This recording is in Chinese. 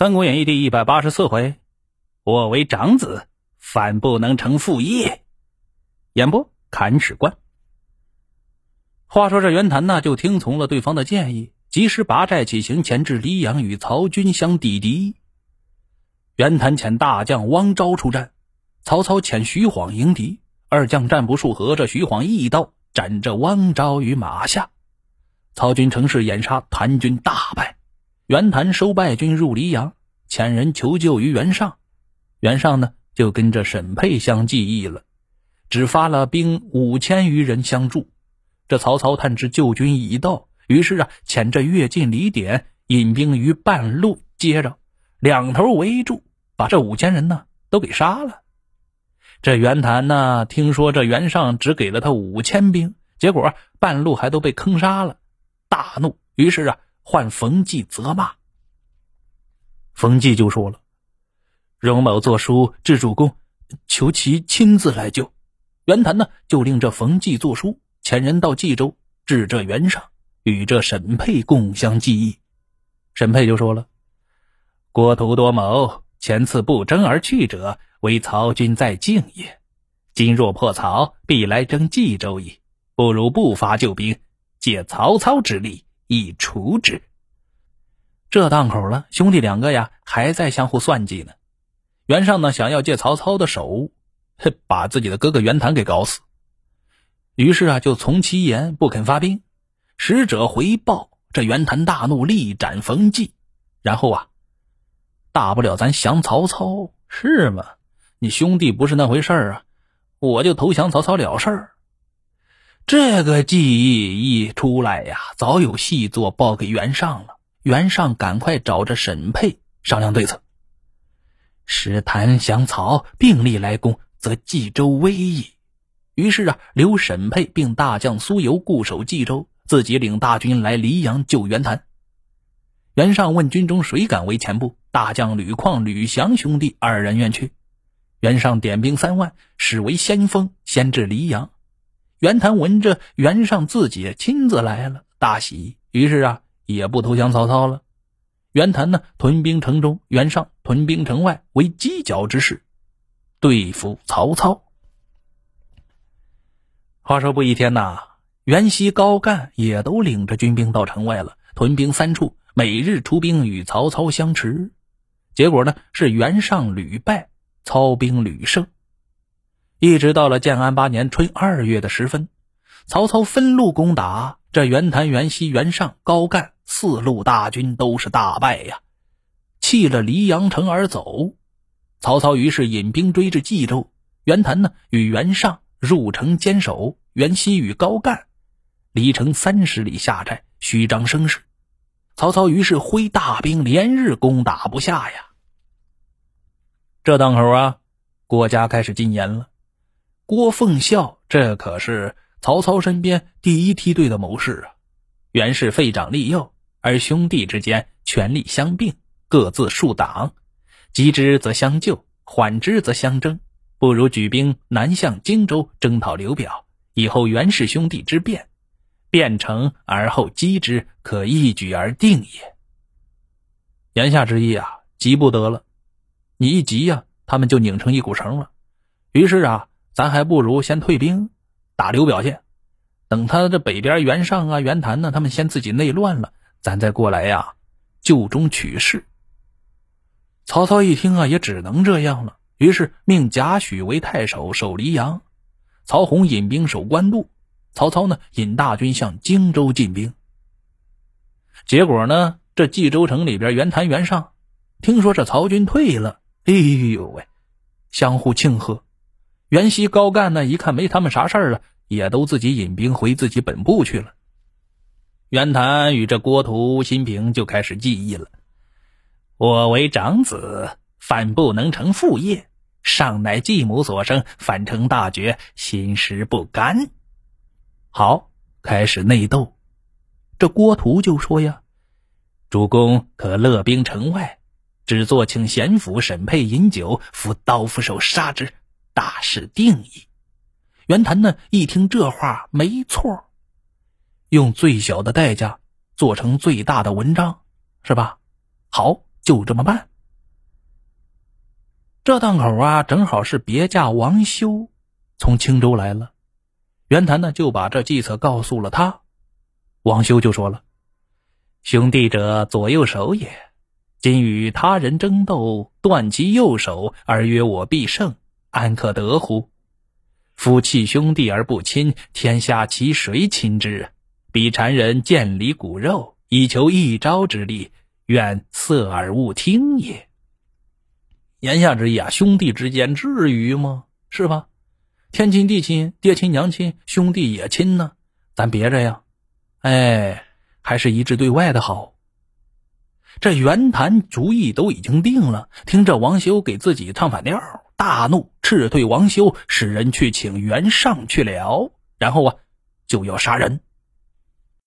三国演义》第一百八十四回，我为长子，反不能成父业。演播：砍史官。话说这袁谭呢，就听从了对方的建议，及时拔寨起行，前至黎阳与曹军相抵敌。袁谭遣大将汪昭出战，曹操遣徐晃迎敌。二将战不数合，这徐晃一刀斩这汪昭于马下。曹军乘势掩杀，谭军大败。袁谭收败军入黎阳，遣人求救于袁尚。袁尚呢，就跟着沈沛相计议了，只发了兵五千余人相助。这曹操探知救军已到，于是啊，遣着越进李典引兵于半路接着，两头围住，把这五千人呢都给杀了。这袁谭呢，听说这袁尚只给了他五千兵，结果半路还都被坑杀了，大怒，于是啊。唤冯骥责骂，冯骥就说了：“荣某作书致主公，求其亲自来救。”袁谭呢，就令这冯骥作书，遣人到冀州，致这袁尚，与这沈佩共相计议。沈佩就说了：“郭图多谋，前次不争而去者，为曹军在境也。今若破曹，必来征冀州矣。不如不发救兵，借曹操之力。”以除之。这档口了，兄弟两个呀，还在相互算计呢。袁尚呢，想要借曹操的手，把自己的哥哥袁谭给搞死。于是啊，就从其言，不肯发兵。使者回报，这袁谭大怒，力斩冯骥。然后啊，大不了咱降曹操，是吗？你兄弟不是那回事儿啊，我就投降曹操了事儿。这个计议一出来呀，早有细作报给袁尚了。袁尚赶快找着沈沛商量对策。使谭降曹并力来攻，则冀州危矣。于是啊，留沈沛并大将苏游固守冀州，自己领大军来黎阳救袁谭。袁尚问军中谁敢为前部？大将吕旷、吕翔兄弟二人愿去。袁尚点兵三万，使为先锋，先至黎阳。袁谭闻着袁尚自己亲自来了，大喜，于是啊，也不投降曹操了。袁谭呢，屯兵城中；袁尚屯兵城外，为犄角之势，对付曹操。话说不一天呐，袁熙、高干也都领着军兵到城外了，屯兵三处，每日出兵与曹操相持。结果呢，是袁尚屡败，操兵屡胜。一直到了建安八年春二月的时分，曹操分路攻打这袁谭、袁熙、袁尚、高干四路大军，都是大败呀，弃了黎阳城而走。曹操于是引兵追至冀州，袁谭呢与袁尚入城坚守，袁熙与高干离城三十里下寨，虚张声势。曹操于是挥大兵连日攻打不下呀。这档口啊，郭家开始进言了。郭奉孝，这可是曹操身边第一梯队的谋士啊！原是废长立幼，而兄弟之间权力相并，各自树党，急之则相救，缓之则相争。不如举兵南向荆州，征讨刘表，以后袁氏兄弟之变，变成而后击之，可一举而定也。言下之意啊，急不得了，你一急呀，他们就拧成一股绳了。于是啊。咱还不如先退兵打刘表去，等他这北边袁尚啊、袁谭呢，他们先自己内乱了，咱再过来呀，救中取势。曹操一听啊，也只能这样了，于是命贾诩为太守守黎阳，曹洪引兵守官渡，曹操呢引大军向荆州进兵。结果呢，这冀州城里边，袁谭、袁尚听说这曹军退了，哎呦喂，相互庆贺。袁熙、高干呢？一看没他们啥事儿了，也都自己引兵回自己本部去了。袁谭与这郭图、辛平就开始计议了：我为长子，反不能成父业；尚乃继母所生，反成大绝，心实不甘。好，开始内斗。这郭图就说呀：“主公可勒兵城外，只做请贤府沈配饮酒，扶刀斧手杀之。”大事定矣。袁谭呢？一听这话，没错，用最小的代价做成最大的文章，是吧？好，就。就这么办。这档口啊，正好是别驾王修从青州来了，袁谭呢就把这计策告诉了他。王修就说了：“兄弟者，左右手也。今与他人争斗，断其右手，而曰我必胜，安可得乎？夫弃兄弟而不亲，天下其谁亲之？彼谗人见离骨肉，以求一招之力，愿色耳勿听也。”言下之意啊，兄弟之间至于吗？是吧？天亲地亲，爹亲娘亲，兄弟也亲呢。咱别这样，哎，还是一致对外的好。这袁谭主意都已经定了，听着王修给自己唱反调，大怒，斥退王修，使人去请袁尚去了，然后啊，就要杀人。